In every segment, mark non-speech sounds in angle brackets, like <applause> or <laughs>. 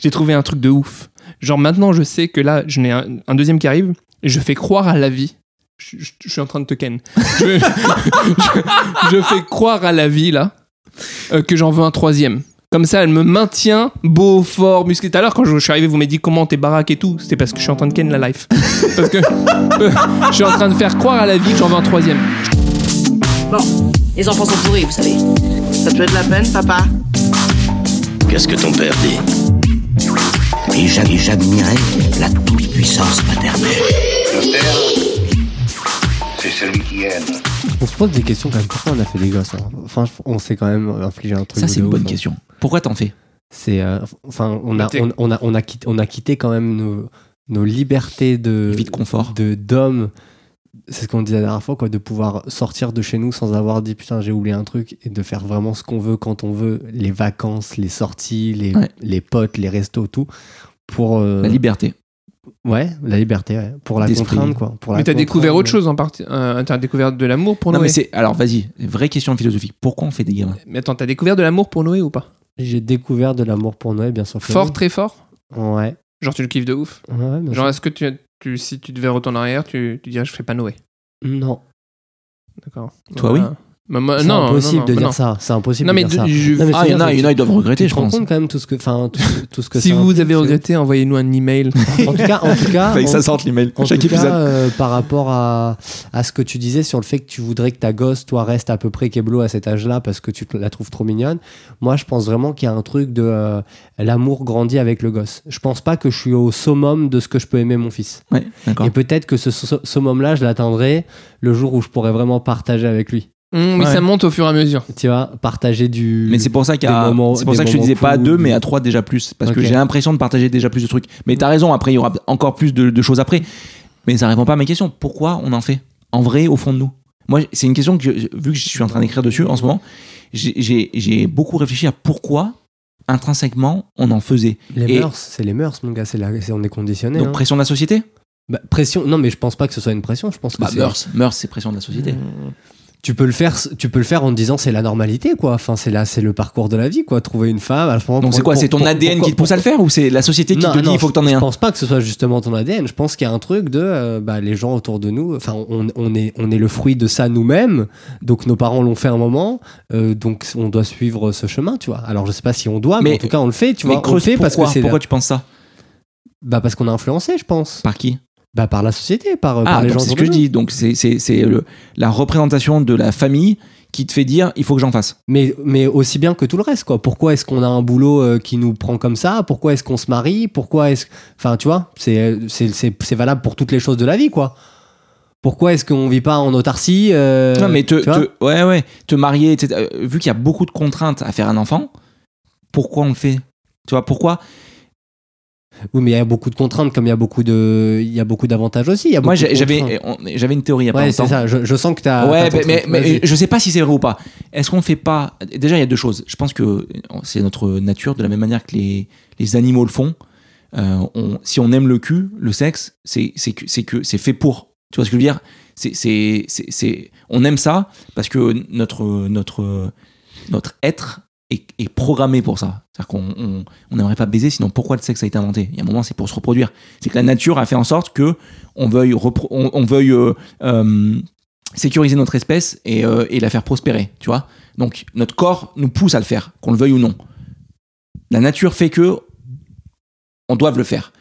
j'ai trouvé un truc de ouf. Genre maintenant, je sais que là, je n'ai un, un deuxième qui arrive et je fais croire à la vie. Je, je- je suis en train de te ken. Je, <laughs> je- je fais croire à la vie là euh, que j'en veux un troisième. Comme ça, elle me maintient beau, fort, musclé. Tout à l'heure, quand je, suis arrivé, vous m'avez dit comment t'es baraque et tout. C'était parce que je suis en train de ken la life. Parce que euh, je suis en train de faire croire à la vie que j'en veux un troisième. Bon, les enfants sont pourris, vous savez. Ça te fait de la peine, papa? Qu'est-ce que ton père dit? Et j'a- et j'admirais la toute-puissance paternelle. Le père, c'est celui qui aime. On se pose des questions quand même. Pourquoi on a fait des gosses hein? Enfin, on s'est quand même infligé un truc. Ça, c'est une bonne hein. question. Pourquoi t'en fais? C'est, euh, enfin, on a, on, on a, on a quitté, on a quitté quand même nos, nos libertés de Vie de confort. de d'hommes. C'est ce qu'on disait la dernière fois, quoi, de pouvoir sortir de chez nous sans avoir dit putain j'ai oublié un truc et de faire vraiment ce qu'on veut quand on veut, les vacances, les sorties, les, Ouais. les potes, les restos, tout. Pour euh, La liberté. ouais, la liberté, ouais, pour la D'esprit. contrainte quoi. Pour la Mais t'as contrainte, découvert autre chose en partie. Euh, t'as découvert de l'amour pour Non, Noé. mais c'est. Alors, vas-y, vraie question philosophique. Pourquoi on fait des gamins? Mais attends, t'as découvert de l'amour pour Noé ou pas? J'ai découvert de l'amour pour Noé, bien sûr. que Fort, oui. très fort? Ouais. Genre tu le kiffes de ouf? Ouais, bien Genre est-ce que tu, tu- si tu devais retourner en arrière, tu, tu dirais je fais pas Noé Non. D'accord. Toi, Voilà. Moi, C'est non, impossible non, de non. dire ça. C'est impossible Non, mais de dire de- ça. je- Non, mais Ah, il y en a, c'est- il y en a, ils doivent regretter, je pense. compte quand même tout ce que, enfin, tout, tout ce que <laughs> Si ça vous avez regretté, envoyez-nous un email. <laughs> En tout cas, en tout cas, Fallait que en- ça sorte l'email. En Chaque tout épisode. cas, euh, par rapport à, à ce que tu disais sur le fait que tu voudrais que ta gosse, toi, reste à peu près Keblo à cet âge-là parce que tu la trouves trop mignonne, moi, je pense vraiment qu'il y a un truc de euh, l'amour grandit avec le gosse. Je pense pas que je suis au summum de ce que je peux aimer mon fils. Ouais, d'accord. Et peut-être que ce su- summum-là, je l'atteindrai le jour où je pourrai vraiment partager avec lui. Hum, oui, Ouais. ça monte au fur et à mesure. Tu vois, partager du. Mais c'est pour ça qu'il c'est pour ça que je te disais pas à deux, du- mais à trois déjà plus. Parce que j'ai l'impression de partager déjà plus de trucs. Mais t'as raison, après il y aura encore plus de, de choses après. Mais ça répond pas à ma question. Pourquoi on en fait En vrai, au fond de nous? Moi, c'est une question que, je- vu que je suis en train d'écrire dessus en ce moment, j'ai- beaucoup réfléchi à pourquoi intrinsèquement on en faisait. Les Et- mœurs, c'est les mœurs, mon gars. C'est on est conditionné. Donc hein. pression de la société? Bah, pression. Non, mais je pense pas que ce soit une pression. Je pense que Bah, c'est- mœurs, mœurs, c'est pression de la société. Tu peux le faire tu peux le faire en te disant c'est la normalité quoi. Enfin c'est là c'est le parcours de la vie quoi. Trouver une femme à moment- Donc c'est quoi C'est ton pour- ADN pourquoi- qui te pousse à le faire ou c'est la société qui Non, te dit il faut que t'en je, aies je un pense pas que ce soit justement ton ADN je pense qu'il y a un truc de euh, bah, les gens autour de nous enfin on, on est on est le fruit de ça nous-mêmes. Donc nos parents l'ont fait un moment euh, donc on doit suivre ce chemin tu vois. Alors je sais pas si on doit mais, Mais- en tout cas on le fait tu Mais vois on le creuse, fait parce que pourquoi c'est Pourquoi tu penses ça? Bah parce qu'on a influencé je pense. Par qui? Bah par la société par, par Ah, les gens c'est ce que je dis. Donc c'est la représentation de la famille qui te fait dire il faut que j'en fasse. Mais, mais aussi bien que tout le reste, quoi. Pourquoi est-ce qu'on a un boulot euh, qui nous prend comme ça? Pourquoi est-ce qu'on se marie? Pourquoi est-ce. Enfin, tu vois, c'est, valable pour toutes les choses de la vie, quoi. Pourquoi est-ce qu'on vit pas en autarcie euh, non, mais te, ouais, ouais, te marier, etc. Euh, Vu qu'il y a beaucoup de contraintes à faire un enfant, pourquoi on le fait? Tu vois, pourquoi Oui, mais il y a beaucoup de contraintes, comme il y a beaucoup, de... il y a beaucoup d'avantages aussi. Moi, j'avais j'avais une théorie il y a Ouais, c'est ça. Je, je sens que t'as. Ouais, t'as ton mais, mais, je sais pas si c'est vrai ou pas. Est-ce qu'on fait pas. Déjà, il y a deux choses. Je pense que c'est notre nature, de la même manière que les, les animaux le font. Euh, on- si on aime le cul, le sexe, c'est c'est que c'est que c'est fait pour. Tu vois ce que je veux dire? C'est c'est c'est c'est- on aime ça parce que notre notre notre être est, programmé pour ça. C'est-à-dire qu'on on n'aimerait pas baiser, sinon pourquoi le sexe a été inventé? Il y a un moment, c'est pour se reproduire. C'est que la nature a fait en sorte que on veuille on, veuille euh, euh, sécuriser notre espèce et, euh, et la faire prospérer, tu vois? Donc notre corps nous pousse à le faire, qu'on le veuille ou non. La nature fait que on doit le faire.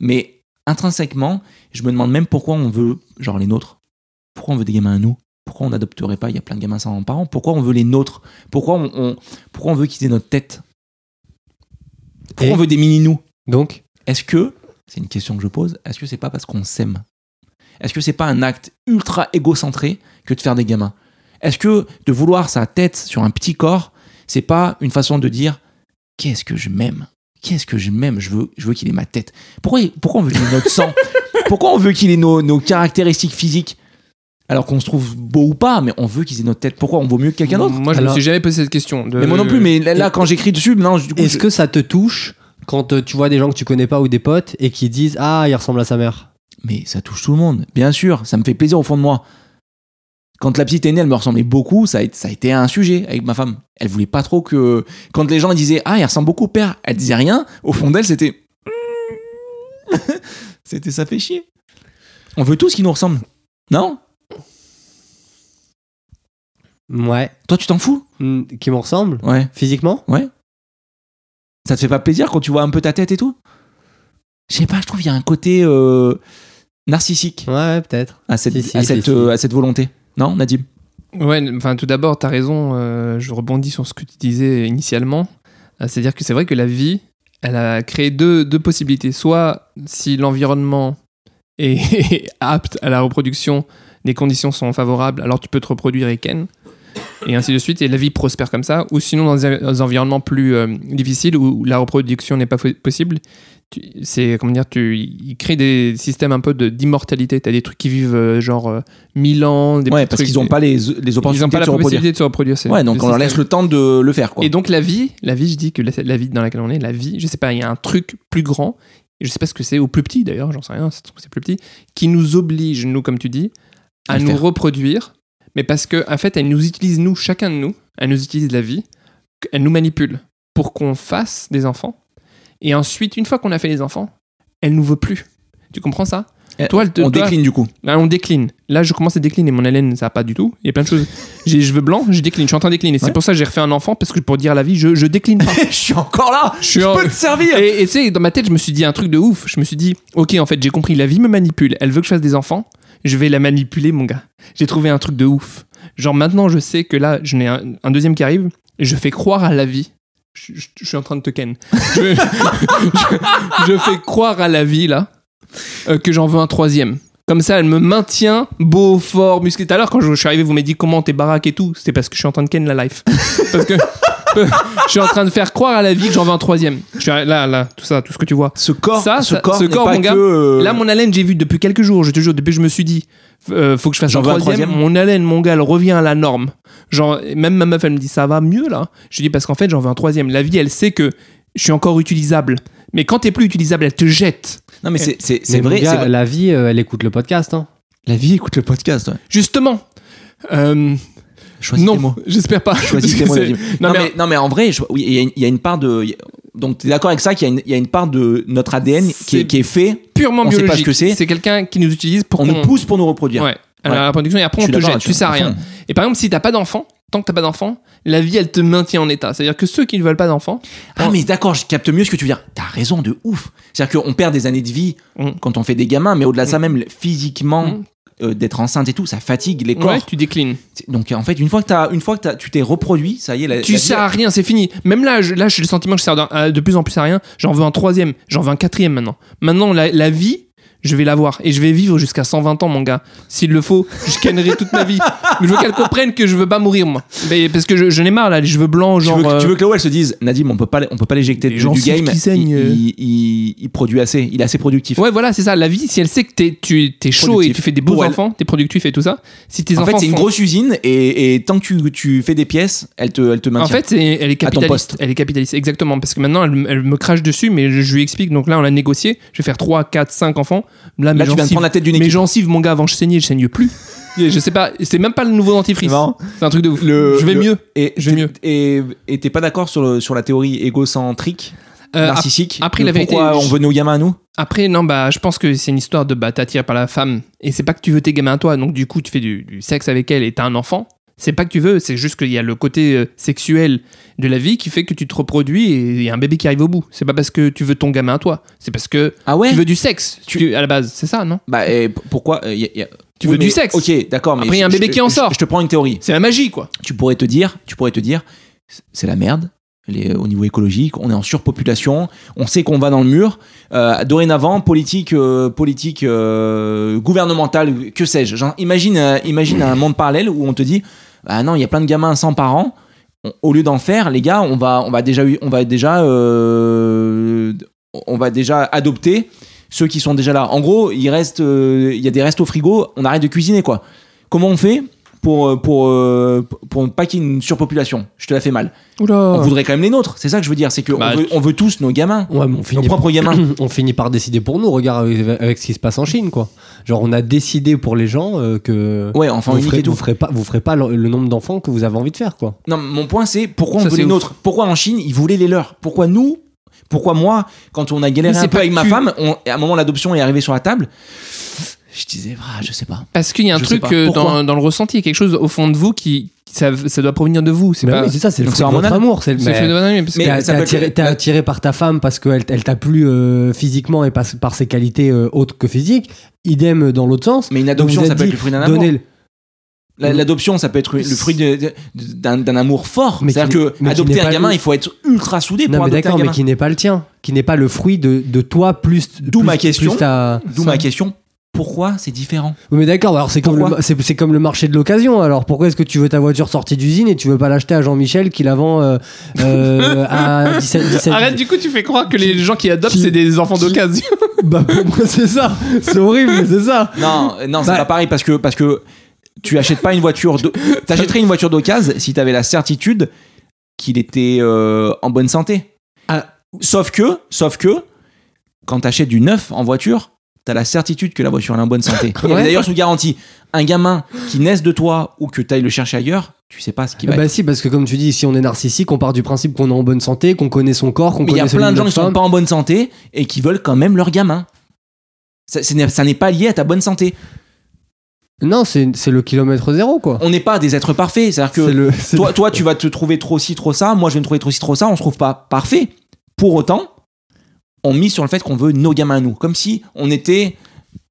Mais intrinsèquement, je me demande même pourquoi on veut, genre les nôtres, pourquoi on veut des gamins à nous? Pourquoi on n'adopterait pas Il y a plein de gamins sans parents. Pourquoi on veut les nôtres? Pourquoi on, on- pourquoi on veut qu'ils aient notre tête? Pourquoi Et on veut des mini-nous? Donc, Est-ce que, c'est une question que je pose, est-ce que c'est pas parce qu'on s'aime? Est-ce que c'est pas un acte ultra égocentré que de faire des gamins? Est-ce que de vouloir sa tête sur un petit corps, c'est pas une façon de dire qu'est-ce que je m'aime? Qu'est-ce que je m'aime? Je veux, je veux qu'il ait ma tête. Pourquoi, pourquoi on veut qu'il ait notre sang? <laughs> Pourquoi on veut qu'il ait nos, nos caractéristiques physiques? Alors qu'on se trouve beau ou pas, mais on veut qu'ils aient notre tête. Pourquoi on vaut mieux que quelqu'un d'autre? Moi, je Alors- me suis jamais posé cette question. de- Mais moi non plus, mais là, là, quand j'écris dessus, non, du coup, est-ce je- que ça te touche quand euh, tu vois des gens que tu connais pas ou des potes et qui disent Ah, il ressemble à sa mère? Mais ça touche tout le monde, bien sûr, ça me fait plaisir au fond de moi. Quand la petite est née, elle me ressemblait beaucoup. Ça a, été- ça a été un sujet avec ma femme. Elle voulait pas trop que. Quand les gens disaient Ah, il ressemble beaucoup au père, elle disait rien. Au fond d'elle, c'était. <laughs> c'était ça fait chier. On veut tous qui nous ressemblent. Non? Ouais. Toi, tu t'en fous Hmm, Qui me ressemble Ouais. Physiquement Ouais. Ça te fait pas plaisir quand tu vois un peu ta tête et tout Je sais pas, je trouve qu'il y a un côté euh, narcissique Ouais, ouais, peut-être. à cette, Si, si, à, si, cette, si. euh, à cette volonté. Non, Nadim Ouais, enfin tout d'abord, tu as raison, euh, je rebondis sur ce que tu disais initialement. Euh, C'est-à-dire que c'est vrai que la vie, elle a créé deux, deux possibilités. Soit si l'environnement est <laughs> apte à la reproduction, les conditions sont favorables, alors tu peux te reproduire et ken. Et ainsi de suite, et la vie prospère comme ça. Ou sinon, dans des environnements plus euh, difficiles où la reproduction n'est pas possible, c'est comment dire, tu, ils créent des systèmes un peu d'immortalité. Tu as des trucs qui vivent euh, genre euh, 1000 ans, des Ouais, parce qu'ils ont pas les, les ils opportunités n'ont pas de la se reproduire. possibilité de se reproduire. Ouais, donc on leur laisse le temps de le faire, quoi. Et donc la vie, la vie, je dis que la, la vie dans laquelle on est, la vie, je sais pas, il y a un truc plus grand, je sais pas ce que c'est, ou plus petit d'ailleurs, j'en sais rien, c'est plus petit, qui nous oblige, nous comme tu dis, à À nous faire. reproduire, mais parce que en fait, elle nous utilise nous, chacun de nous, elle nous utilise la vie, elle nous manipule pour qu'on fasse des enfants, et ensuite, une fois qu'on a fait les enfants, elle nous veut plus. Tu comprends ça? Eh, Toi, elle te- on toi- décline du coup. Là, on décline. Là, je commence à décliner. Mon haleine, ça va pas du tout. Il y a plein de choses. <laughs> J'ai les cheveux blancs, je décline. Je suis en train de décliner. C'est Ouais. pour ça que j'ai refait un enfant, parce que pour dire la vie, je, je décline pas. <laughs> je suis encore là Je suis en- peux te servir Et et tu sais, dans ma tête, je me suis dit un truc de ouf. Je me suis dit, ok, en fait, j'ai compris, la vie me manipule. Elle veut que je fasse des enfants. Je vais la manipuler, mon gars. J'ai trouvé un truc de ouf. Genre maintenant, je sais que là, je n'ai un, deuxième qui arrive. Je fais croire à la vie. Je, suis en train de te ken. <laughs> Je, fais croire à la vie, là, euh, que j'en veux un troisième. Comme ça, elle me maintient beau, fort, musclé. Tout à l'heure, quand je, je suis arrivé, vous m'avez dit comment t'es baraque et tout. C'était parce que je suis en train de ken la life. Parce que je suis en train de faire croire à la vie que j'en veux un troisième. Je suis là, là, tout ça, tout ce que tu vois. Ce corps, Ça, ce ça- corps, ce mon gars, que, euh, Là, mon haleine, j'ai vu depuis quelques jours, je te jure, depuis que je me suis dit, euh, faut que je fasse J'en un troisième. troisième. Mon haleine, mon gars, elle revient à la norme. Genre, même ma meuf, elle me dit, ça va mieux là? Je dis, parce qu'en fait, j'en veux un troisième. La vie, elle sait que je suis encore utilisable. Mais quand t'es plus utilisable, elle te jette. Non, mais vrai, c'est vrai. La vie, euh, elle écoute le podcast. Hein. La vie écoute le podcast. ouais. Justement. Euh, Choisis tes mots. non, j'espère pas. Choisis tes mots, C'est- Nadim. Non, Non, mais, non, mais en vrai, je- oui, il y, a une- il y a une part de. Donc, tu es d'accord avec ça qu'il y, a une- il y a une part de notre ADN qui est, qui est fait, purement on sait pas biologique. ce que c'est. C'est quelqu'un qui nous utilise pour on nous pousse pour nous reproduire. Ouais. Ouais. la reproduction et après on te jette. Tu sais rien. Et par exemple, si t'as pas d'enfant, tant que t'as pas d'enfant, la vie elle te maintient en état. C'est-à-dire que ceux qui ne veulent pas d'enfant, Ah, mais d'accord, je capte mieux ce que tu veux dire. T'as raison de ouf. C'est-à-dire qu'on perd des années de vie Mm. quand on fait des gamins, mais au-delà de ça, même physiquement, Mm. Euh, d'être enceinte et tout, ça fatigue les corps. ouais, tu déclines. Donc, en fait, une fois que, une fois que tu t'es reproduit, ça y est, la, tu la sers à rien, c'est fini. Même là, je, là, j'ai le sentiment que je sers de, à de plus en plus à rien. J'en veux un troisième, j'en veux un quatrième maintenant. Maintenant, la, la vie, je vais l'avoir et je vais vivre jusqu'à 120 ans, mon gars. S'il le faut, je cannerai toute ma vie. Mais je veux qu'elle comprenne que je veux pas mourir, moi. Mais parce que je, je n'ai marre là, les cheveux blancs, Tu genre. veux, que- euh, tu veux que Léo, elle se dise, Nadim, on peut pas, on peut pas l'éjecter du, du game. il, euh. il- il- il produit assez, il est assez productif. Ouais, voilà, c'est ça. La vie, si elle sait que t'es, tu es chaud Productif. et tu fais des beaux Pour enfants, t'es productif et tout ça, si tes en enfants fait, c'est une grosse usine et, et tant que tu, tu fais des pièces, elle te, elle te maintient. En fait, elle est À ton capitaliste. poste. Elle est capitaliste, exactement. Parce que maintenant, elle, elle me crache dessus, mais je, je lui explique. Donc là, on a négocié. Je vais faire 3, 4, 5 enfants. Là, Là, mes de gencives- prendre la tête d'une Mes gencives, mon gars, avant je saignais, je saigne plus. Je sais pas, c'est même pas le nouveau dentifrice. C'est un truc de ouf. Le- je vais le- mieux. Et Je vais t'es- mieux. Et t'es pas d'accord sur, le- sur la théorie égocentrique, Euh, narcissique? après, la vérité, Pourquoi on veut nos gamins à nous? Après, non, bah, je pense que c'est une histoire de bah, t'attirer par la femme. Et c'est pas que tu veux tes gamins à toi. Donc, du coup, tu fais du, du sexe avec elle et t'as un enfant. C'est pas que tu veux, c'est juste qu'il y a le côté euh, sexuel de la vie qui fait que tu te reproduis et il y a un bébé qui arrive au bout. C'est pas parce que tu veux ton gamin à toi. C'est parce que Ah ouais tu veux du sexe. Tu, à la base, c'est ça, non? Bah, et pourquoi euh, y a- y a- Tu Oui, veux du sexe. Ok, d'accord. mais Après, il y a un bébé je- qui en sort. Je te prends une théorie. C'est la magie, quoi. Tu pourrais te dire, tu pourrais te dire, c'est la merde. Les- au niveau écologique, on est en surpopulation, on sait qu'on va dans le mur. Euh, dorénavant, politique, euh, politique euh, gouvernementale, que sais-je. Imagine, imagine un monde parallèle où on te dit, ah non, il y a plein de gamins sans parents. Au lieu d'en faire, les gars, on va, on va déjà, on va déjà, euh, on va déjà adopter ceux qui sont déjà là. En gros, euh, il y a des restes au frigo, on arrête de cuisiner quoi. Comment on fait? Pour, euh, pour, euh, pour pas qu'il y ait une surpopulation. Je te la fais mal. Oula. On voudrait quand même les nôtres. C'est ça que je veux dire. C'est qu'on Bah, veut, on veut tous nos gamins. Ouais, mais on Nos propres gamins. <clears throat> on finit par décider pour nous. Regarde avec, avec ce qui se passe en Chine, quoi. Genre, on a décidé pour les gens euh, que Ouais, enfant vous ferez, et tout. vous ferez pas, vous ferez pas le, le nombre d'enfants que vous avez envie de faire, quoi. Non, mon point c'est pourquoi on Ça, veut les ouf. nôtres? Pourquoi en Chine ils voulaient les leurs? Pourquoi nous? Pourquoi moi, quand on a galéré un c'est peu pas avec ma femme, on- à un moment l'adoption est arrivée sur la table, je disais, ah, je sais pas. Parce qu'il y a un Je truc euh, dans, dans le ressenti, il y a quelque chose au fond de vous qui. Ça, ça doit provenir de vous. C'est pas. oui, c'est ça, c'est le fruit de votre amour. C'est le- fait de parce que- Mais T'es attiré, être- t'es attiré par ta femme parce qu'elle elle t'a plu euh, physiquement et par, par ses qualités euh, autres que physiques. Idem dans l'autre sens. Mais une adoption, ça peut être le fruit d'un amour. donnez le- La- L'adoption, ça peut être le fruit d'un amour fort. Mais C'est-à-dire que adopter un gamin, le- il faut être ultra soudé Non, pour adopter un d'accord, mais gamin. qui n'est pas le tien. Qui n'est pas le fruit de, de toi plus. D'où ma question. plus ta- D'où ma question. Pourquoi c'est différent Oui, mais d'accord, alors c'est comme, le, c'est, c'est comme le marché de l'occasion. Alors pourquoi est-ce que tu veux ta voiture sortie d'usine et tu veux pas l'acheter à Jean-Michel qui la vend euh, euh, à <laughs> 17, 17 Arrête, du coup, tu fais croire que les gens qui adoptent, qui- c'est des enfants d'occasion. <laughs> Bah pour moi c'est ça. C'est horrible, mais c'est ça. Non, non, c'est Bah- pas pareil parce que parce que tu achètes pas une voiture. De... T'achèterais une voiture d'occasion si t'avais la certitude qu'il était euh, en bonne santé. Ah. Sauf que, sauf que, quand t'achètes du neuf en voiture, t'as la certitude que la voiture est en bonne santé. <laughs> D'ailleurs, sous garantie, un gamin qui naisse de toi ou que t'ailles le chercher ailleurs, tu sais pas ce qu'il va Bah être. si, parce que comme tu dis, si on est narcissique, on part du principe qu'on est en bonne santé, qu'on connaît son corps, qu'on Mais il y connaît a plein de gens qui sont pas en bonne santé et qui veulent quand même leur gamin. Ça, n'est- ça n'est pas lié à ta bonne santé. Non, c'est, le kilomètre zéro quoi. On n'est pas des êtres parfaits. C'est-à-dire que le, toi, le- toi, tu vas te trouver trop ci, trop ça. Moi, je vais me trouver trop ci, trop ça. On se trouve pas parfait. Pour autant, on mise sur le fait qu'on veut nos gamins à nous. Comme si on était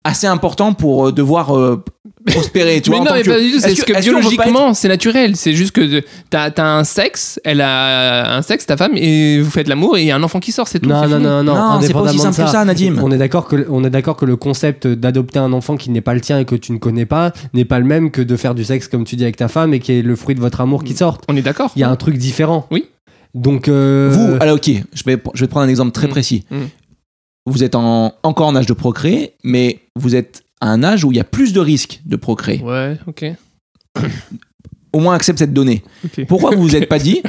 assez important pour euh, devoir euh, prospérer. Tu mais vois, non, mais que- pas du tout. C'est ce que- être- biologiquement, c'est naturel. C'est juste que t'as as un sexe, elle a un sexe, ta femme, et vous faites l'amour, et il y a un enfant qui sort, c'est tout. Non, c'est non, fini. non, non, Non, c'est pas aussi simple que ça, Nadim. On est d'accord que, on est d'accord que le concept d'adopter un enfant qui n'est pas le tien et que tu ne connais pas n'est pas le même que de faire du sexe comme tu dis avec ta femme et qui est le fruit de votre amour qui sort. On est d'accord. Il y a un truc différent. Oui. Donc, euh, Vous, alors ok, je vais, je vais te prendre un exemple très Mm. précis. Mm. Vous êtes en- encore en âge de procréer, mais vous êtes à un âge où il y a plus de risques de procréer. Ouais, ok. Au moins accepte cette donnée. Pourquoi vous vous êtes pas dit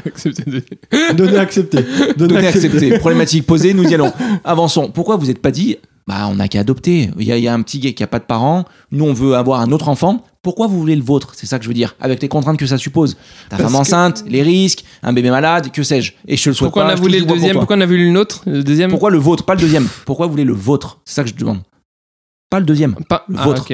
donner accepter. Donnez accepté. Problématique posée, nous y allons. <laughs> Avançons. Pourquoi vous n'êtes pas dit Bah, on n'a qu'à adopter. Il y, a, il y a un petit gars qui a pas de parents. Nous, on veut avoir un autre enfant. Pourquoi vous voulez le vôtre? C'est ça que je veux dire. Avec les contraintes que ça suppose. Ta Parce femme que- enceinte, les risques, un bébé malade, que sais-je. Et je te le souhaite Pourquoi on pas. a voulu le deuxième. Pourquoi on a voulu le nôtre Le deuxième? Pourquoi le vôtre Pas le deuxième? Pourquoi vous voulez le vôtre? C'est ça que je te demande. Pas le deuxième. Pas, Le ah, vôtre.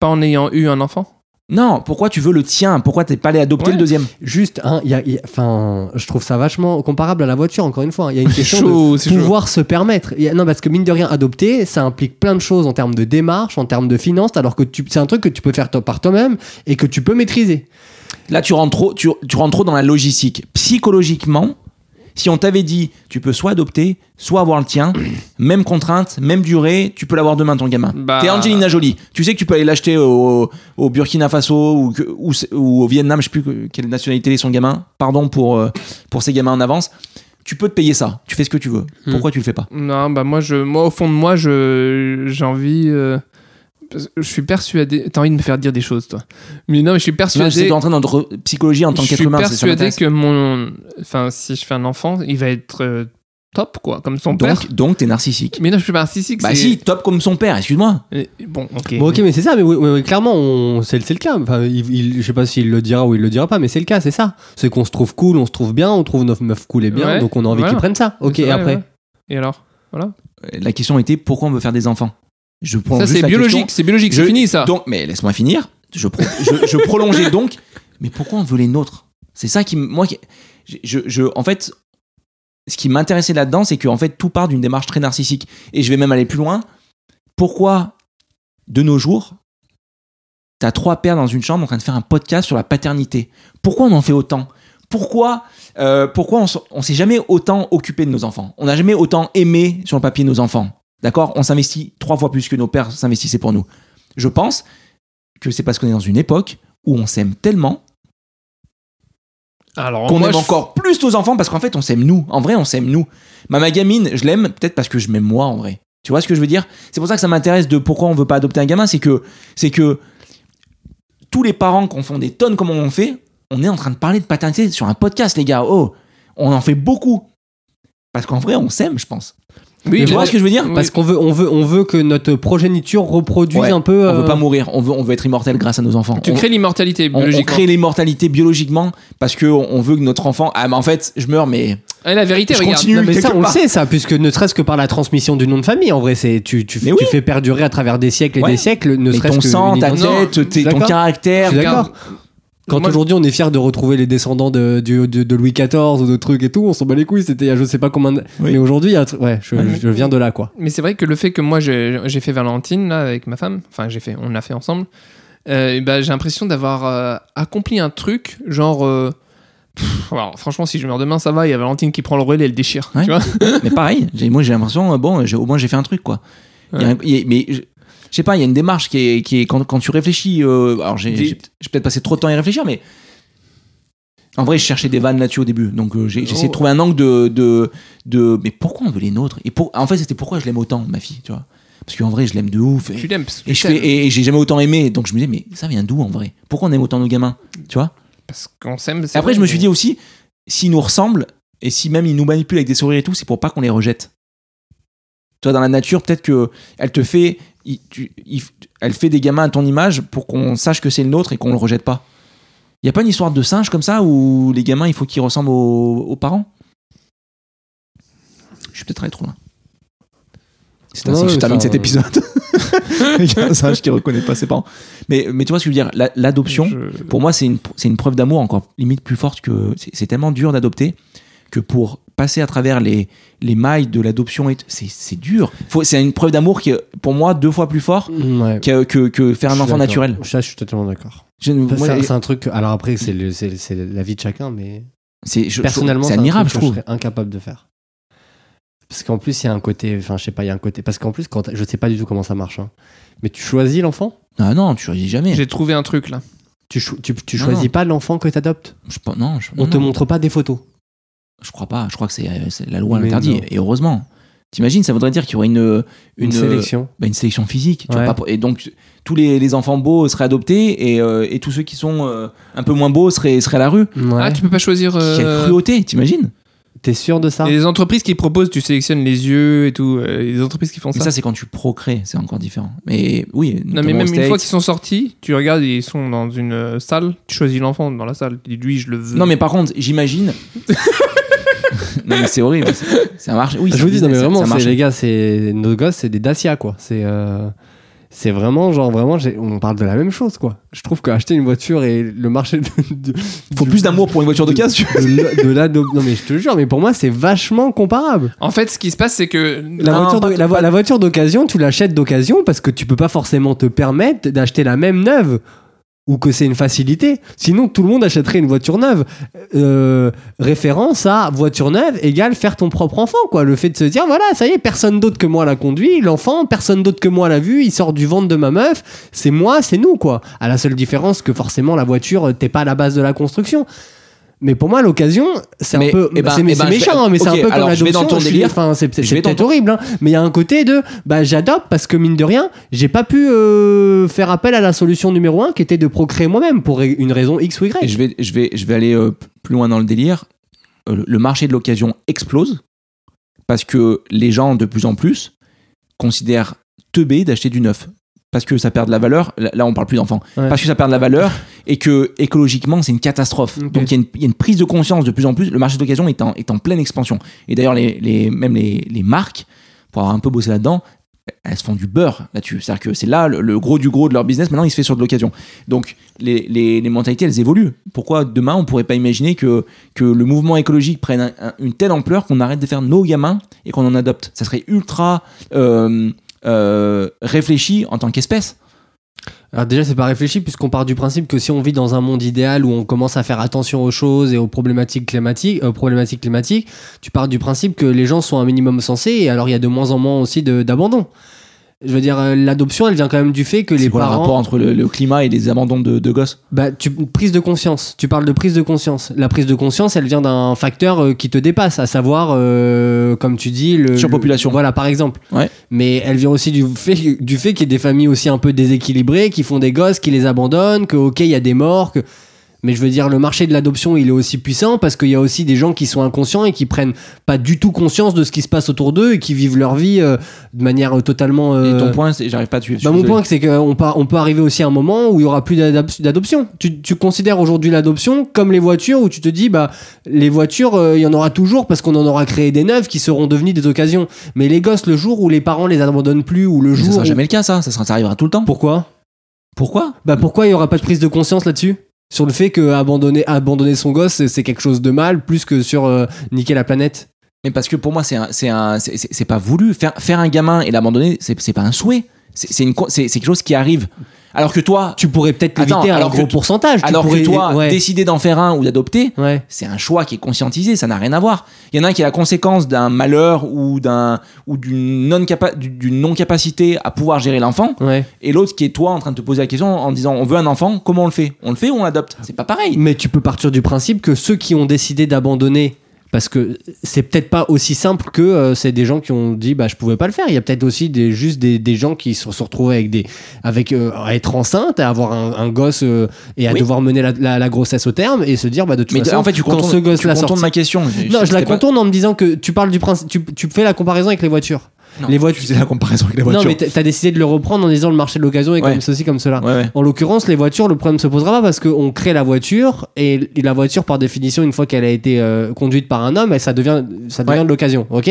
Pas en ayant eu un enfant? Non, pourquoi tu veux le tien? Pourquoi t'es pas allé adopter Ouais. le deuxième? Juste, hein, y a- y a- enfin, je trouve ça vachement comparable à la voiture, encore une fois. Il y a une question chaud, de chaud. pouvoir se permettre. A- non, parce que mine de rien, adopter, ça implique plein de choses en termes de démarche, en termes de finances, alors que tu- c'est un truc que tu peux faire par toi-même et que tu peux maîtriser. Là, tu rentres trop, tu, tu rentres trop dans la logistique. Psychologiquement, si on t'avait dit, tu peux soit adopter, soit avoir le tien, <clears throat> même contrainte, même durée, tu peux l'avoir demain ton gamin. Bah- T'es Angelina Jolie. Tu sais que tu peux aller l'acheter au, au Burkina Faso ou, que- ou, ou au Vietnam, je sais plus que- quelle nationalité est son gamin. Pardon pour, euh, pour ces gamins en avance. Tu peux te payer ça. Tu fais ce que tu veux. Hmm. Pourquoi tu le fais pas? Non, bah moi, je, moi au fond de moi, je, j'ai envie. euh, je suis persuadé. T'as envie de me faire dire des choses, toi. Mais non, mais je suis persuadé. j'essaie d'entrer dans notre psychologie en tant je qu'être suis humain. c'est- ça persuadé que mon. Enfin, si je fais un enfant, il va être euh, top, quoi, comme son père. Donc, t'es narcissique. Mais non, je suis pas narcissique. Bah si, top comme son père, excuse-moi. Euh, Bon, ok. Bon, ok, mais c'est ça, mais oui, oui, oui, clairement, on- c'est le cas. Enfin, il, il- je sais pas s'il le dira ou il le dira pas, mais c'est le cas, c'est ça. C'est qu'on se trouve cool, on se trouve bien, on trouve nos meufs cool et bien, Ouais, donc on a envie voilà. qu'ils prennent ça. Ok, et après ouais. Et alors? Voilà. La question était pourquoi on veut faire des enfants? Je prends Ça, c'est biologique. C'est biologique. C'est Je- fini, ça. Donc, mais laisse-moi finir. Je, pro- je, je prolongeais donc. <laughs> Mais pourquoi on veut les nôtres? C'est ça qui, moi, qui- je, en fait, ce qui m'intéressait là-dedans, c'est que en fait, tout part d'une démarche très narcissique. Et je vais même aller plus loin. Pourquoi, de nos jours, t'as trois pères dans une chambre en train de faire un podcast sur la paternité? Pourquoi on en fait autant? Pourquoi, euh, pourquoi on s'est jamais autant occupé de nos enfants? On n'a jamais autant aimé sur le papier nos enfants? D'accord? On s'investit trois fois plus que nos pères s'investissaient pour nous. Je pense que c'est parce qu'on est dans une époque où on s'aime tellement Alors, qu'on aime je- encore plus nos enfants parce qu'en fait on s'aime nous. En vrai on s'aime nous. Ma, ma gamine, je l'aime peut-être parce que je m'aime moi en vrai. Tu vois ce que je veux dire? C'est pour ça que ça m'intéresse de pourquoi on veut pas adopter un gamin, c'est que c'est que tous les parents qui en font des tonnes comme on en fait, on est en train de parler de paternité sur un podcast, les gars. Oh, on en fait beaucoup. Parce qu'en vrai, on s'aime, je pense. Oui, tu vois ce que je veux dire? Parce qu'on veut, on veut, on veut que notre progéniture reproduise Ouais, un peu. On veut euh, pas mourir, on veut, on veut être immortel grâce à nos enfants. Tu On- crées l'immortalité on, on biologiquement. crée l'immortalité biologiquement parce que on veut que notre enfant. Ah, mais en fait, je meurs, mais Ah, la vérité, Je regarde. continue. Non, mais ça, on le sait, ça, puisque ne serait-ce que par la transmission du nom de famille, en vrai, c'est tu, tu, Mais tu oui. fais perdurer à travers des siècles et Ouais. des siècles, ne serait-ce ton que sang, une ta tête, ton caractère. D'accord. Quand Moi, aujourd'hui on est fier de retrouver les descendants de, du- de, de Louis XIV ou de trucs et tout, on s'en bat les couilles, c'était il y a je sais pas combien de... Oui. Mais aujourd'hui, il y a un truc- ouais, je, viens de là, quoi. Mais c'est vrai que le fait que moi j'ai j'ai fait Valentine là avec ma femme, enfin j'ai fait, on l'a fait ensemble. euh, et ben, j'ai l'impression d'avoir euh, accompli un truc genre. euh, pff, alors, franchement, si je meurs demain, ça va. Il y a Valentine qui prend le relais et elle déchire. Ouais. Tu vois mais pareil, j'ai- moi j'ai l'impression, bon, j'ai- au moins j'ai fait un truc quoi. Il y a un- il y a- mais je sais pas, il y a une démarche qui est, qui est quand, quand tu réfléchis. euh, alors j'ai Des- peut-être passé trop de temps à y réfléchir, mais en vrai, je cherchais des vannes là-dessus au début, donc euh, j'ai essayé de Oh. trouver un angle de, de, de. Mais pourquoi on veut les nôtres? Et pour, en fait, c'était pourquoi je l'aime autant, ma fille, tu vois? Parce qu'en vrai, je l'aime de ouf. et- Tu l'aimes Et tu je fais, t'aimes. et, et j'ai jamais autant aimé, donc je me disais, mais ça vient d'où en vrai? Pourquoi on aime autant nos gamins Tu vois? Parce qu'on s'aime. Après, vrai, je me suis dit aussi, s'ils nous ressemblent, et si même ils nous manipulent avec des sourires et tout, c'est pour pas qu'on les rejette. Tu vois, dans la nature, peut-être que elle te fait, il- tu- il- elle fait des gamins à ton image pour qu'on sache que c'est le nôtre et qu'on le rejette pas. Il y a pas une histoire de singe comme ça où les gamins, il faut qu'ils ressemblent aux, aux parents? Je suis peut-être allé trop loin. C'est ainsi Ouais, que je termine ça, cet euh, épisode. <laughs> Il y a un singe qui reconnaît pas ses parents. Mais, mais tu vois ce que je veux dire? La- L'adoption, Je- pour moi, c'est une, preuve d'amour encore limite plus forte que. C'est tellement dur d'adopter que pour passer à travers les, les mailles de l'adoption, c'est c'est dur. C'est une preuve d'amour qui est, pour moi, deux fois plus fort Ouais. que, que, que faire un Je enfant naturel. Ça, je suis totalement d'accord. Je- c'est- un truc. que- Alors après, c'est le- c'est c'est la vie de chacun, mais c'est je- je- personnellement, c'est un admirable, je truc que trouve. serais incapable de faire. Parce qu'en plus, il y a un côté. Enfin, je sais pas, il y a un côté. Parce qu'en plus, quand je sais pas du tout comment ça marche. hein. Mais tu choisis l'enfant? Ah non, tu choisis jamais. J'ai trouvé un truc là. Tu, cho- tu, tu Non, choisis non. pas l'enfant que t'adoptes? Je, pas- non, je, On non, te non. montre pas des photos. Je crois pas. Je crois que c'est c'est- la loi l'interdit. Et heureusement. T'imagines, ça voudrait dire qu'il y aurait une, Une, sélection. bah, une sélection physique. tu vois, Ouais. pas pour- et donc, tous les, les enfants beaux seraient adoptés et, euh, et tous ceux qui sont euh, un peu moins beaux seraient, seraient à la rue. Ouais. Ah, tu peux pas choisir. euh, Quelle cruauté, t'imagines? T'es sûr de ça? Et les entreprises qui proposent, tu sélectionnes les yeux et tout. euh, les entreprises qui font Mais ça. ça, c'est quand tu procrées, c'est encore différent. Mais oui, non, mais même une fois qu'ils sont sortis, tu regardes, ils sont dans une euh, salle, tu choisis l'enfant dans la salle. Tu dis, lui, je le veux. Non, mais par contre, j'imagine. <laughs> non, mais c'est horrible. c'est- Ça marche. Oui, Je vous dis, non, mais ça- vraiment, ça les gars, c'est nos gosses, c'est des Dacia, quoi. C'est euh, c'est vraiment, genre, vraiment, on parle de la même chose, quoi. Je trouve qu'acheter une voiture et le marché de. de- Faut du- plus d'amour pour une voiture de casse. tu vois. de la- de Non, mais je te jure, mais pour moi, c'est vachement comparable. En fait, ce qui se passe, c'est que. La Non, voiture, pas- la voiture d'occasion, tu l'achètes d'occasion parce que tu peux pas forcément te permettre d'acheter la même neuve ou que c'est une facilité. Sinon, tout le monde achèterait une voiture neuve. Euh, référence à voiture neuve égale faire ton propre enfant, quoi. Le fait de se dire, voilà, ça y est, personne d'autre que moi l'a conduit, l'enfant, personne d'autre que moi l'a vu, il sort du ventre de ma meuf, c'est moi, c'est nous, quoi. À la seule différence que forcément, la voiture, t'es pas à la base de la construction. Mais pour moi, l'occasion, c'est un peu. eh ben, c'est eh ben, vais- méchant, hein, mais c'est un peu comme l'adoption. Enfin, c'est peut-être horrible, hein, mais il y a un côté de. Bah, j'adopte parce que mine de rien, j'ai pas pu euh, faire appel à la solution numéro un qui était de procréer moi-même pour une raison X ou Et Y. je vais, je vais, je vais aller euh, plus loin dans le délire. Euh, le marché de l'occasion explose parce que les gens, de plus en plus, considèrent teubé d'acheter du neuf. Parce que ça perd de la valeur. Là, on parle plus d'enfants. Ouais. Parce que ça perd de la valeur <laughs> et que écologiquement, c'est une catastrophe. Donc, il y, a une- il y a une prise de conscience de plus en plus. Le marché d'occasion est en, est en pleine expansion. Et d'ailleurs, les, les- même les, les marques, pour avoir un peu bossé là-dedans, elles se font du beurre là-dessus. C'est-à-dire que c'est là le, le gros du gros de leur business. Maintenant, il se fait sur de l'occasion. Donc, les, mentalités, elles évoluent. Pourquoi demain, on pourrait pas imaginer que, que le mouvement écologique prenne un- un- une telle ampleur qu'on arrête de faire nos gamins et qu'on en adopte? Ça serait ultra euh, euh, réfléchi en tant qu'espèce. Alors déjà, c'est pas réfléchi puisqu'on part du principe que si on vit dans un monde idéal où on commence à faire attention aux choses et aux problématiques climatiques, euh, problématiques climatiques, tu pars du principe que les gens sont un minimum sensés et alors il y a de moins en moins aussi d'abandon. Je veux dire, euh, l'adoption, elle vient quand même du fait que C'est les quoi le rapport entre le, le climat et les abandons de, de gosses? Bah, tu, prise de conscience. Tu parles de prise de conscience. La prise de conscience, elle vient d'un facteur euh, qui te dépasse, à savoir, euh, comme tu dis, le Surpopulation. le- voilà, par exemple. Ouais. Mais elle vient aussi du fait, du fait qu'il y ait des familles aussi un peu déséquilibrées, qui font des gosses, qui les abandonnent, que ok, il y a des morts, que. Mais je veux dire, le marché de l'adoption, il est aussi puissant parce qu'il y a aussi des gens qui sont inconscients et qui prennent pas du tout conscience de ce qui se passe autour d'eux et qui vivent leur vie euh, de manière euh, totalement. Et euh, ton point, c'est j'arrive pas à suivre. bah, mon désolé. point, c'est qu'on peut, on peut arriver aussi à un moment où il y aura plus d'adop- d'adoption. Tu, tu considères aujourd'hui l'adoption comme les voitures où tu te dis, bah, les voitures, euh, il y en aura toujours parce qu'on en aura créé des neuves qui seront devenues des occasions. Mais les gosses, le jour où les parents les abandonnent plus ou le Mais ça jour. sera où- jamais le cas, ça. Ça, sera, ça arrivera tout le temps. Pourquoi? Pourquoi? Bah, pourquoi il y aura pas de prise de conscience là-dessus? Sur le fait que abandonner, abandonner son gosse, c'est- quelque chose de mal plus que sur euh, niquer la planète. Mais parce que pour moi, c'est c'est pas voulu. Faire, faire un gamin et l'abandonner, c'est pas un souhait. C'est quelque chose qui arrive. Alors que toi, Tu pourrais peut-être l'éviter à un alors que gros pourcentage. Tu alors pourrais- que toi, ouais. décider d'en faire un ou d'adopter, Ouais. c'est un choix qui est conscientisé. Ça n'a rien à voir. Il y en a un qui est la conséquence d'un malheur ou d'un ou d'une non capa- d'une non capacité à pouvoir gérer l'enfant, Ouais. et l'autre qui est toi en train de te poser la question en disant on veut un enfant, comment on le fait? On le fait ou on l'adopte? C'est pas pareil. Mais tu peux partir du principe que ceux qui ont décidé d'abandonner, parce que c'est peut-être pas aussi simple que euh, c'est des gens qui ont dit bah je pouvais pas le faire. Il y a peut-être aussi des juste des, des gens qui se sont retrouvés avec des avec euh, à être enceinte, à avoir un, un gosse euh, et à Oui. devoir mener la, la- la grossesse au terme et se dire bah de toute Mais façon en fait, tu quand contournes, ce gosse tu là contournes sorti- ma question. non, je la pas- contourne en me disant que tu parles du principe, tu, tu fais la comparaison avec les voitures. Non, les voitures. Tu faisais la comparaison avec les voitures. Non, mais t'as décidé de le reprendre en disant le marché de l'occasion est Ouais. comme ceci, comme cela. Ouais, ouais. En l'occurrence, les voitures, le problème se posera pas parce qu'on crée la voiture et la voiture, par définition, une fois qu'elle a été euh, conduite par un homme, elle- ça devient, ça devient de l'occasion. Ok?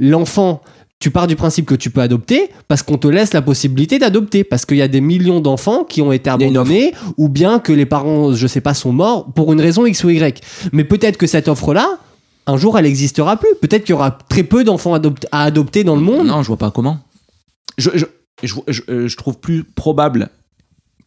L'enfant, tu pars du principe que tu peux adopter parce qu'on te laisse la possibilité d'adopter parce qu'il y a des millions d'enfants qui ont été abandonnés ou bien que les parents, je sais pas, sont morts pour une raison X ou Y. Mais peut-être que cette offre-là, un jour, elle n'existera plus. Peut-être qu'il y aura très peu d'enfants adopt- à adopter dans le monde. Non, je vois pas comment. Je, je, je, je- euh, je trouve plus probable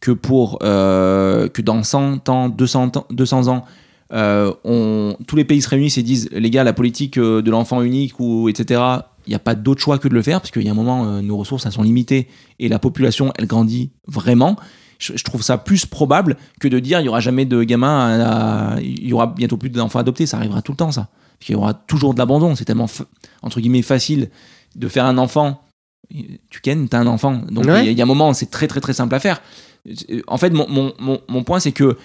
que pour euh, que dans 100 ans, 200 ans, 200 ans, euh, on, tous les pays se réunissent et disent les gars, la politique de l'enfant unique ou etc. Il n'y a pas d'autre choix que de le faire parce qu'il y a un moment, euh, nos ressources elles sont limitées et la population elle grandit vraiment. Je, je trouve ça plus probable que de dire il y aura jamais de gamins, à- à- il y aura bientôt plus d'enfants adoptés. Ça arrivera tout le temps ça. Parce qu'il y aura toujours de l'abandon. C'est tellement entre guillemets facile de faire un enfant tu kennes, t'as un enfant. Donc il y, a- il y a un moment, c'est très très très simple à faire. En fait, mon, mon, mon, mon point, c'est que